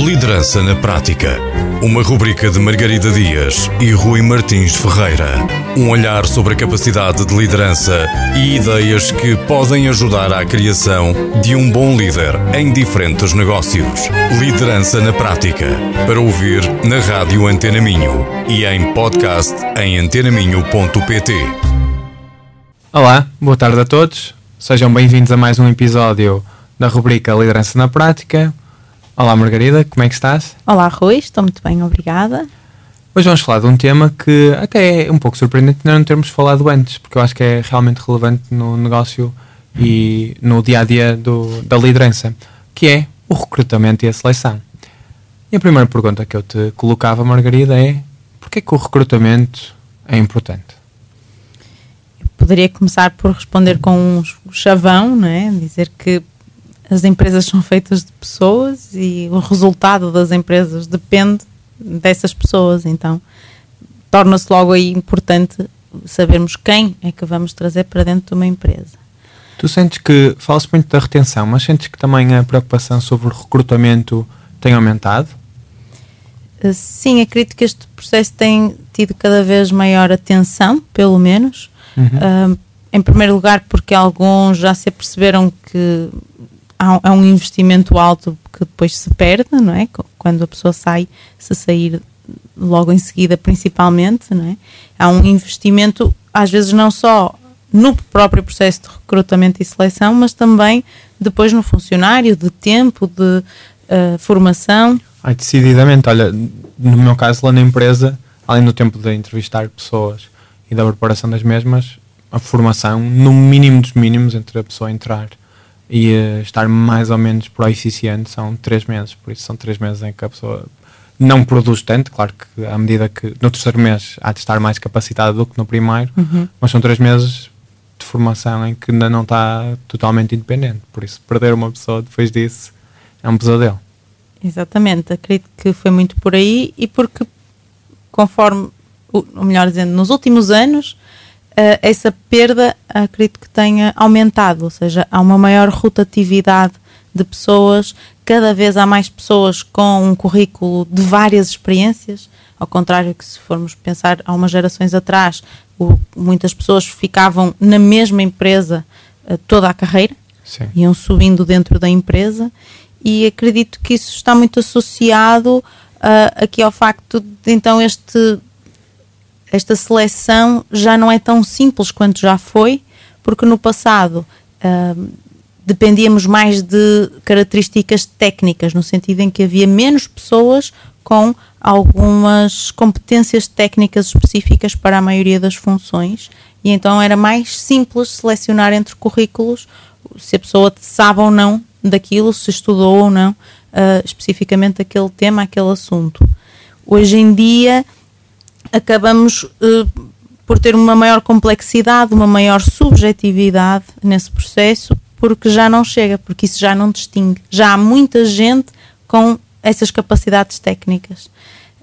Liderança na Prática. Uma rubrica de Margarida Dias e Rui Martins Ferreira. Um olhar sobre a capacidade de liderança e ideias que podem ajudar à criação de um bom líder em diferentes negócios. Liderança na Prática. Para ouvir na Rádio Antena Minho e em podcast em antenaminho.pt. Olá, boa tarde a todos. Sejam bem-vindos a mais um episódio da rubrica Liderança na Prática. Olá Margarida, como é que estás? Olá Rui, estou muito bem, obrigada. Hoje vamos falar de um tema que até é um pouco surpreendente não termos falado antes, porque eu acho que é realmente relevante no negócio e no dia a dia do, da liderança, que é o recrutamento e a seleção. E a primeira pergunta que eu te colocava, Margarida, é porquê que o recrutamento é importante? Eu poderia começar por responder com um chavão, não é? dizer que as empresas são feitas de pessoas e o resultado das empresas depende dessas pessoas. Então, torna-se logo aí importante sabermos quem é que vamos trazer para dentro de uma empresa. Tu sentes que fala-se muito da retenção, mas sentes que também a preocupação sobre o recrutamento tem aumentado? Eh, sim, acredito que este processo tem tido cada vez maior atenção, pelo menos. Uhum. Uh, em primeiro lugar, porque alguns já se aperceberam que há, um investimento alto que depois se perde, não é? Quando a pessoa sai, se sair logo em seguida, principalmente, não é? Há um investimento, às vezes, não só no próprio processo de recrutamento e seleção, mas também depois no funcionário, de tempo, de uh, formação. Ai, decididamente, olha, no meu caso lá na empresa, além do tempo de entrevistar pessoas e da preparação das mesmas, a formação, no mínimo dos mínimos, entre a pessoa entrar e uh, estar mais ou menos proeficiente são três meses, por isso são três meses em que a pessoa não produz tanto, claro que à medida que no terceiro mês há de estar mais capacitada do que no primeiro, uhum. mas são três meses de formação em que ainda não está totalmente independente, por isso perder uma pessoa depois disso é um pesadelo. Exatamente, acredito que foi muito por aí e porque conforme, ou melhor dizendo, nos últimos anos essa perda acredito que tenha aumentado, ou seja, há uma maior rotatividade de pessoas, cada vez há mais pessoas com um currículo de várias experiências, ao contrário que se formos pensar há umas gerações atrás, o, muitas pessoas ficavam na mesma empresa uh, toda a carreira, Sim. iam subindo dentro da empresa e acredito que isso está muito associado uh, aqui ao facto de então este esta seleção já não é tão simples quanto já foi, porque no passado uh, dependíamos mais de características técnicas, no sentido em que havia menos pessoas com algumas competências técnicas específicas para a maioria das funções, e então era mais simples selecionar entre currículos se a pessoa sabe ou não daquilo, se estudou ou não uh, especificamente aquele tema, aquele assunto. Hoje em dia acabamos uh, por ter uma maior complexidade, uma maior subjetividade nesse processo, porque já não chega, porque isso já não distingue. Já há muita gente com essas capacidades técnicas.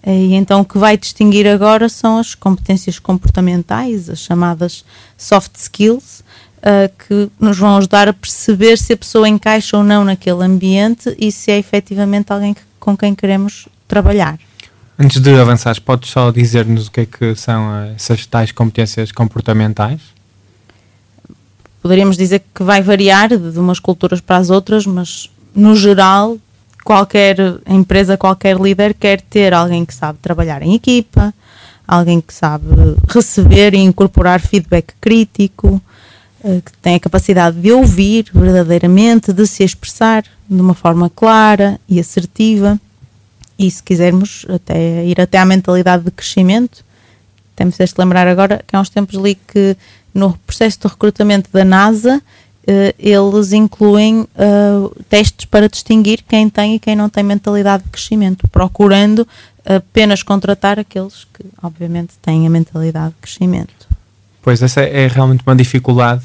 E então o que vai distinguir agora são as competências comportamentais, as chamadas soft skills, uh, que nos vão ajudar a perceber se a pessoa encaixa ou não naquele ambiente e se é efetivamente alguém com quem queremos trabalhar. Antes de avançares, podes só dizer-nos o que é que são essas tais competências comportamentais? Poderíamos dizer que vai variar de umas culturas para as outras, mas no geral, qualquer empresa, qualquer líder quer ter alguém que sabe trabalhar em equipa, alguém que sabe receber e incorporar feedback crítico, eh, que tem a capacidade de ouvir verdadeiramente, de se expressar de uma forma clara e assertiva e se quisermos até ir até à mentalidade de crescimento, temos de lembrar agora que há uns tempos li que no processo de recrutamento da NASA uh, eles incluem uh, testes para distinguir quem tem e quem não tem mentalidade de crescimento, procurando apenas contratar aqueles que obviamente têm a mentalidade de crescimento. Pois essa é realmente uma dificuldade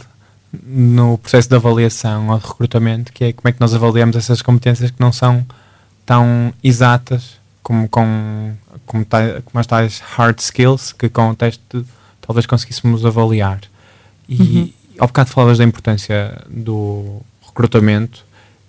no processo de avaliação ou de recrutamento, que é como é que nós avaliamos essas competências que não são tão exatas como com como, como as tais hard skills que com o teste talvez conseguíssemos avaliar. E uhum. ao bocado falavas da importância do recrutamento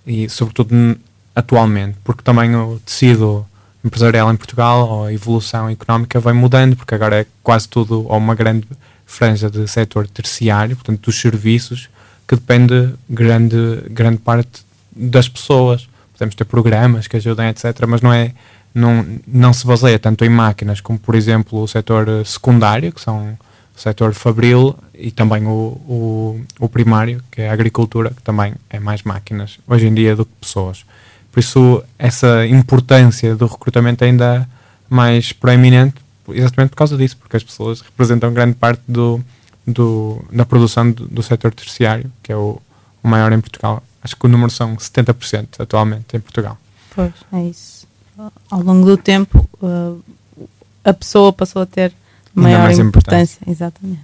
e sobretudo atualmente, porque também o tecido empresarial em Portugal ou a evolução económica vai mudando, porque agora é quase tudo, ou uma grande franja de setor terciário, portanto, dos serviços, que depende grande, grande parte das pessoas. Podemos ter programas que ajudem, etc., mas não é não, não se baseia tanto em máquinas como, por exemplo, o setor secundário, que são o setor fabril, e também o, o, o, primário, que é a agricultura, que também é mais máquinas hoje em dia do que pessoas. Por isso, essa importância do recrutamento ainda mais proeminente, exatamente por causa disso, porque as pessoas representam grande parte do, do, da produção do, do setor terciário, que é o, o maior em Portugal. Acho que o número são 70% atualmente em Portugal. Pois, é isso. Ao longo do tempo, uh, a pessoa passou a ter maior importância. Exatamente.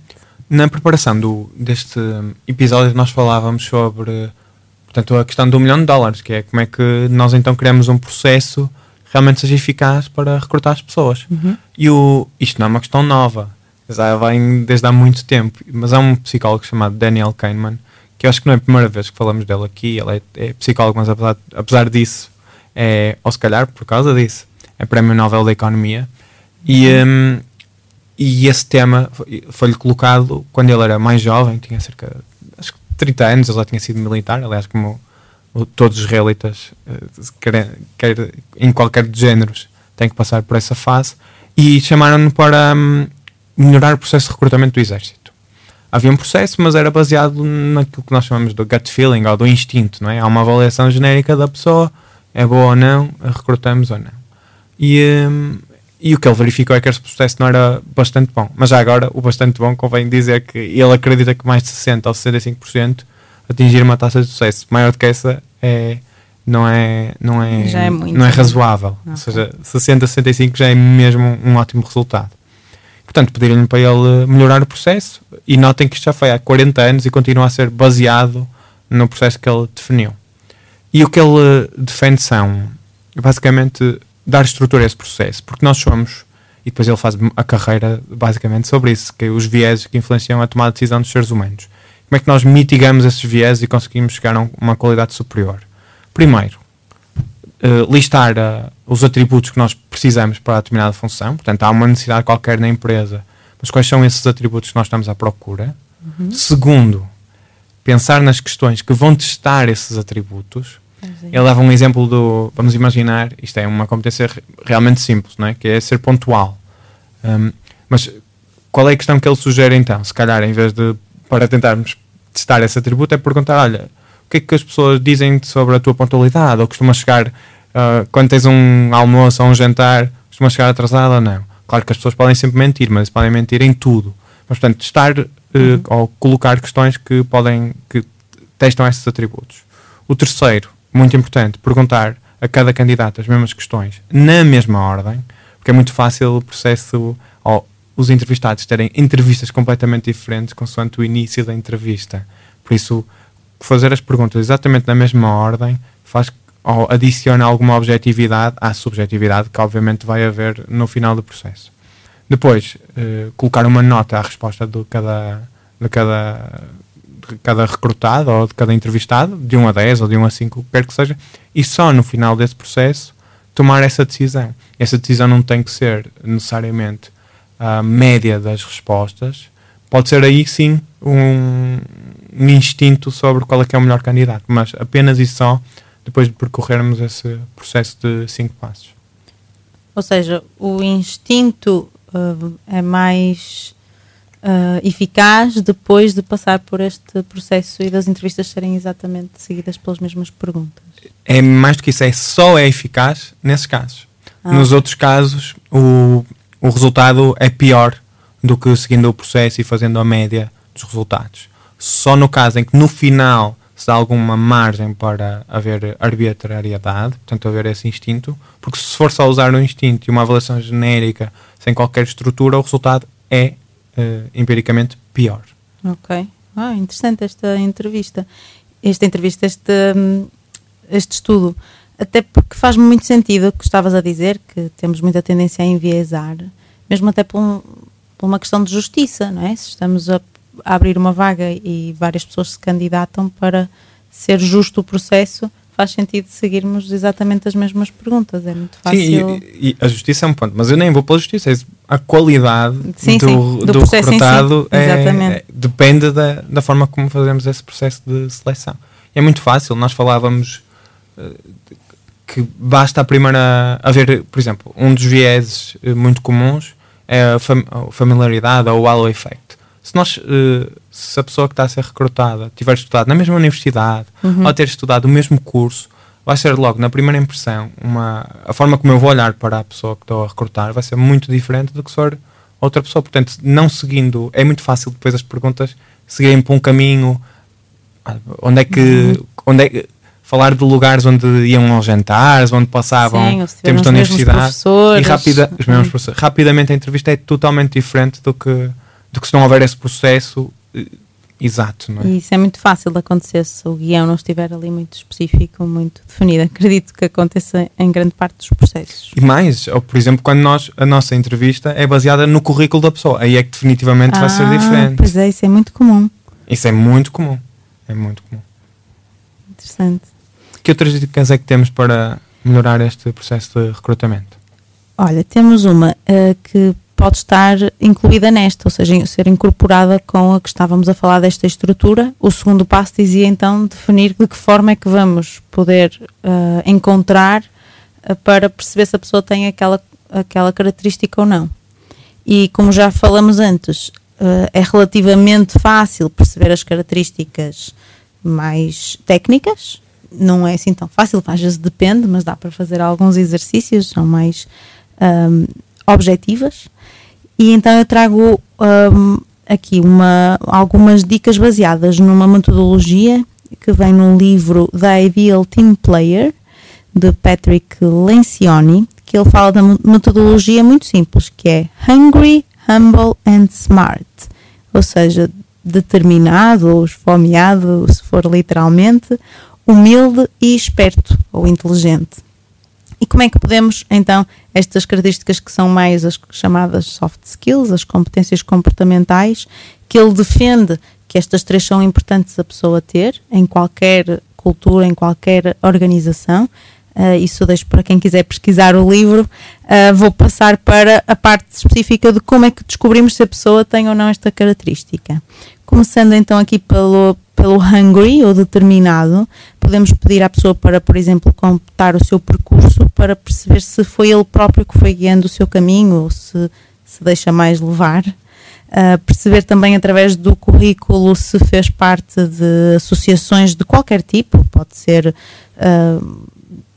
Na preparação do, deste episódio, nós falávamos sobre portanto, a questão do milhão de dólares, que é como é que nós então criamos um processo realmente seja eficaz para recrutar as pessoas. Uhum. E o, isto não é uma questão nova, já vem desde há muito tempo, mas há um psicólogo chamado Daniel Kahneman, que eu acho que não é a primeira vez que falamos dele aqui, ele é, é psicólogo, mas apesar, apesar disso, é, ou se calhar por causa disso, é Prémio Nobel da Economia. E, um, e esse tema foi-lhe colocado quando ele era mais jovem, tinha cerca de 30 anos, ele já tinha sido militar, aliás, como todos os israelitas, eh, quer, quer, em qualquer de géneros, têm que passar por essa fase, e chamaram-no para um, melhorar o processo de recrutamento do exército. Havia um processo, mas era baseado naquilo que nós chamamos do gut feeling, ou do instinto, não é? Há uma avaliação genérica da pessoa, é boa ou não, recrutamos ou não. E, um, e o que ele verificou é que esse processo não era bastante bom. Mas já agora, o bastante bom convém dizer que ele acredita que mais de 60% ou 65% atingir uma taxa de sucesso maior do que essa é, não é, não é, é não é razoável. Okay. Ou seja, 60, 65 já é mesmo um ótimo resultado. Portanto, pediram-lhe para ele melhorar o processo e notem que isto já foi há 40 anos e continua a ser baseado no processo que ele definiu. E o que ele defende são, basicamente, dar estrutura a esse processo, porque nós somos, e depois ele faz a carreira basicamente sobre isso, que é os vieses que influenciam a tomada de decisão dos seres humanos. Como é que nós mitigamos esses vieses e conseguimos chegar a uma qualidade superior? Primeiro, uh, listar uh, os atributos que nós precisamos para determinada função, portanto, há uma necessidade qualquer na empresa, mas quais são esses atributos que nós estamos à procura? Uhum. Segundo, pensar nas questões que vão testar esses atributos, é. ele dava um exemplo do. Vamos imaginar, isto é uma competência realmente simples, não é? Que é ser pontual. Um, mas qual é a questão que ele sugere então? Se calhar, em vez de para tentarmos testar esse atributo, é perguntar: olha, o que é que as pessoas dizem sobre a tua pontualidade? Ou costuma chegar, uh, quando tens um almoço ou um jantar, costuma chegar atrasado ou não? Claro que as pessoas podem sempre mentir, mas podem mentir em tudo. Mas, portanto, testar uh, uhum. ou colocar questões que podem, que testam esses atributos. O terceiro, muito importante, perguntar a cada candidato as mesmas questões na mesma ordem, porque é muito fácil o processo, ou os entrevistados terem entrevistas completamente diferentes consoante o início da entrevista. Por isso, fazer as perguntas exatamente na mesma ordem faz ou adiciona alguma objetividade à subjetividade que obviamente vai haver no final do processo. Depois, eh, colocar uma nota à resposta de cada, de cada de cada recrutado ou de cada entrevistado, de 1 a 10 ou de 1 a 5, o que quer que seja, e só no final desse processo tomar essa decisão. Essa decisão não tem que ser necessariamente a média das respostas, pode ser aí sim um instinto sobre qual é que é o melhor candidato, mas apenas e só depois de percorrermos esse processo de cinco passos. Ou seja, o instinto uh, é mais uh, eficaz depois de passar por este processo e das entrevistas serem exatamente seguidas pelas mesmas perguntas? É mais do que isso, é só é eficaz nesses casos. Ah. Nos outros casos, o, o resultado é pior do que seguindo o processo e fazendo a média dos resultados. Só no caso em que no final se dá alguma margem para haver arbitrariedade, portanto haver esse instinto, porque se for só usar o instinto e uma avaliação genérica sem qualquer estrutura, o resultado é uh, empiricamente pior. Ok. Ah, interessante esta entrevista. Esta entrevista, este, hum, este estudo. Até porque faz muito sentido o que estavas a dizer, que temos muita tendência a enviesar, mesmo até por, um, por uma questão de justiça, não é? Se estamos a abrir uma vaga e várias pessoas se candidatam para ser justo o processo, faz sentido seguirmos exatamente as mesmas perguntas. É muito fácil. Sim, e, e a justiça é um ponto, mas eu nem vou pela justiça. é A qualidade Sim, do, sim, do do em si. recrutado é- é- depende da, da forma como fazemos esse processo de seleção. É muito fácil, nós falávamos eh, que basta a primeira haver, por exemplo, um dos vieses eh, muito comuns é a, fam- a familiaridade ou o halo effect. Se nós, eh, se a pessoa que está a ser recrutada tiver estudado na mesma universidade Uhum. ou ter estudado o mesmo curso, vai ser logo na primeira impressão uma a forma como eu vou olhar para a pessoa que estou a recrutar vai ser muito diferente do que se for outra pessoa. Portanto, não seguindo, é muito fácil depois as perguntas seguirem por um caminho ah, onde é que Uhum. onde é que falar de lugares onde iam aos jantares, onde passavam Sim, tempos os da universidade e rapida, os mesmos Uhum. rapidamente a entrevista é totalmente diferente do que, do que se não houver esse processo eh, exato, não é? E isso é muito fácil de acontecer se o guião não estiver ali muito específico, muito definido. Acredito que aconteça em grande parte dos processos. E mais, ou por exemplo, quando nós, a nossa entrevista é baseada no currículo da pessoa, aí é que definitivamente vai ser Ah, diferente. Pois é, isso é muito comum. Isso é muito comum. É muito comum. Interessante. Que outras dicas é que temos para melhorar este processo de recrutamento? Olha, temos uma eh, que pode estar incluída nesta, ou seja, ser incorporada com a que estávamos a falar desta estrutura. O segundo passo dizia então definir de que forma é que vamos poder eh, encontrar eh, para perceber se a pessoa tem aquela, aquela característica ou não. E como já falamos antes, eh, é relativamente fácil perceber as características mais técnicas. Não é assim tão fácil, às vezes depende, mas dá para fazer alguns exercícios, são mais ahm, objetivas. E então eu trago ahm, aqui uma, algumas dicas baseadas numa metodologia que vem num livro The Ideal Team Player, de Patrick Lencioni, que ele fala da metodologia muito simples, que é Hungry, Humble and Smart. Ou seja, determinado ou esfomeado, se for literalmente, humilde e esperto ou inteligente. E como é que podemos, então, estas características que são mais as chamadas soft skills, as competências comportamentais, que ele defende que estas três são importantes a pessoa ter em qualquer cultura, em qualquer organização. Uh, isso deixo para quem quiser pesquisar o livro. Uh, vou passar para a parte específica de como é que descobrimos se a pessoa tem ou não esta característica. Começando então aqui pelo, pelo hungry ou determinado, podemos pedir à pessoa para, por exemplo, completar o seu percurso para perceber se foi ele próprio que foi guiando o seu caminho ou se se deixa mais levar. Uh, perceber também através do currículo se fez parte de associações de qualquer tipo, pode ser uh,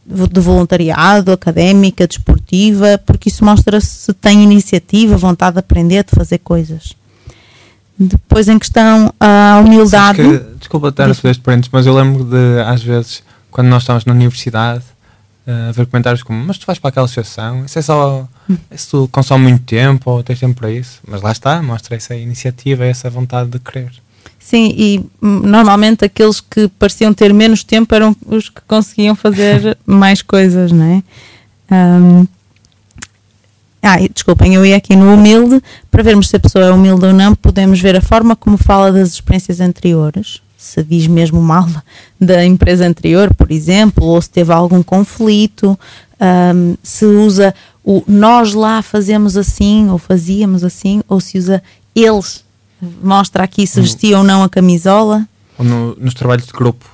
de voluntariado, académica, desportiva, porque isso mostra se tem iniciativa, vontade de aprender, de fazer coisas. Depois, em questão a humildade. Que- desculpa estar a fazer este parênteses, mas eu lembro de, às vezes, quando nós estávamos na universidade, eh, a ver comentários como: Mas tu vais para aquela associação, isso é só. Se tu consome muito tempo ou tens tempo para isso. Mas lá está, mostra essa iniciativa, essa vontade de querer. Sim, e hum, normalmente aqueles que pareciam ter menos tempo eram os que conseguiam fazer mais coisas, não é? Hum, ah, desculpem, eu ia aqui no humilde, para vermos se a pessoa é humilde ou não, podemos ver a forma como fala das experiências anteriores, se diz mesmo mal da empresa anterior, por exemplo, ou se teve algum conflito, hum, se usa o nós lá fazemos assim, ou fazíamos assim, ou se usa eles, mostra aqui se vestia ou não a camisola. Ou no- nos trabalhos de grupo,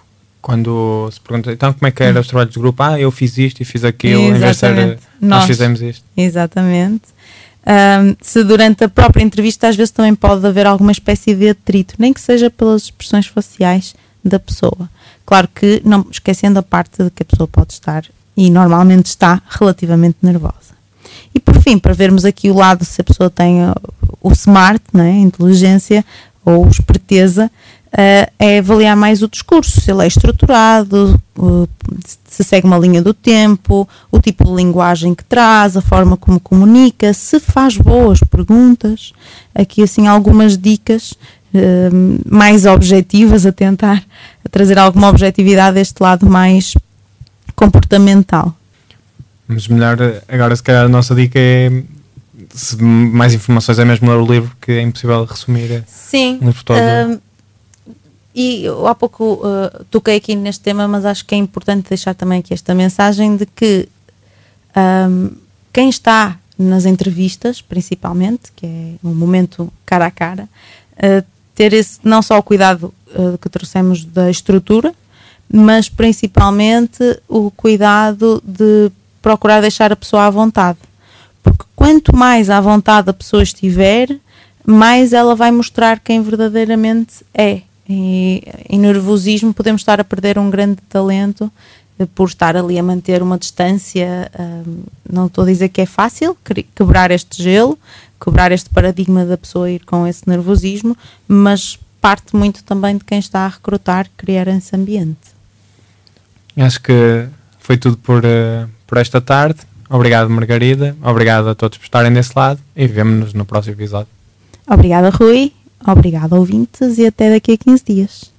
quando se pergunta: Então, como é que era os trabalhos de grupo? Ah, eu fiz isto e fiz aquilo, em vez de ser. Exatamente. Nós Nós. fizemos isto. Exatamente. Ahm, se durante a própria entrevista às vezes também pode haver alguma espécie de atrito, nem que seja pelas expressões faciais da pessoa. Claro que não esquecendo a parte de que a pessoa pode estar e normalmente está relativamente nervosa. E por fim, para vermos aqui o lado se a pessoa tem uh, o smart, né, inteligência ou esperteza, uh, é avaliar mais o discurso, se ele é estruturado, uh, se segue uma linha do tempo, o tipo de linguagem que traz, a forma como comunica, se faz boas perguntas. Aqui, assim, algumas dicas uh, mais objetivas a tentar a trazer alguma objetividade deste lado mais comportamental. Mas melhor, agora se calhar a nossa dica é. Se mais informações é mesmo ler o livro, que é impossível resumir eh, Sim. um livro todo. E eu há pouco uh, toquei aqui neste tema, mas acho que é importante deixar também aqui esta mensagem de que um, quem está nas entrevistas, principalmente, que é um momento cara a cara, uh, ter esse, não só o cuidado uh, que trouxemos da estrutura, mas principalmente o cuidado de procurar deixar a pessoa à vontade. Porque quanto mais à vontade a pessoa estiver, mais ela vai mostrar quem verdadeiramente é. E em nervosismo podemos estar a perder um grande talento eh, por estar ali a manter uma distância. não estou a dizer que é fácil quebrar este gelo, quebrar este paradigma da pessoa ir com esse nervosismo, mas parte muito também de quem está a recrutar criar esse ambiente. Acho que foi tudo por, uh, por esta tarde. Obrigado, Margarida. Obrigado a todos por estarem desse lado e vemo-nos no próximo episódio. Obrigada, Rui. Obrigada, ouvintes, e até daqui a 15 dias.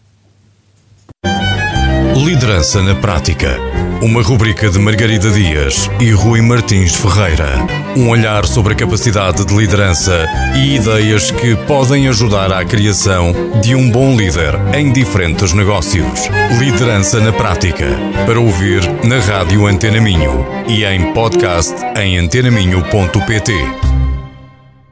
Liderança na Prática. Uma rubrica de Margarida Dias e Rui Martins Ferreira. Um olhar sobre a capacidade de liderança e ideias que podem ajudar à criação de um bom líder em diferentes negócios. Liderança na Prática. Para ouvir na Rádio Antena Minho e em podcast em antenaminho.pt.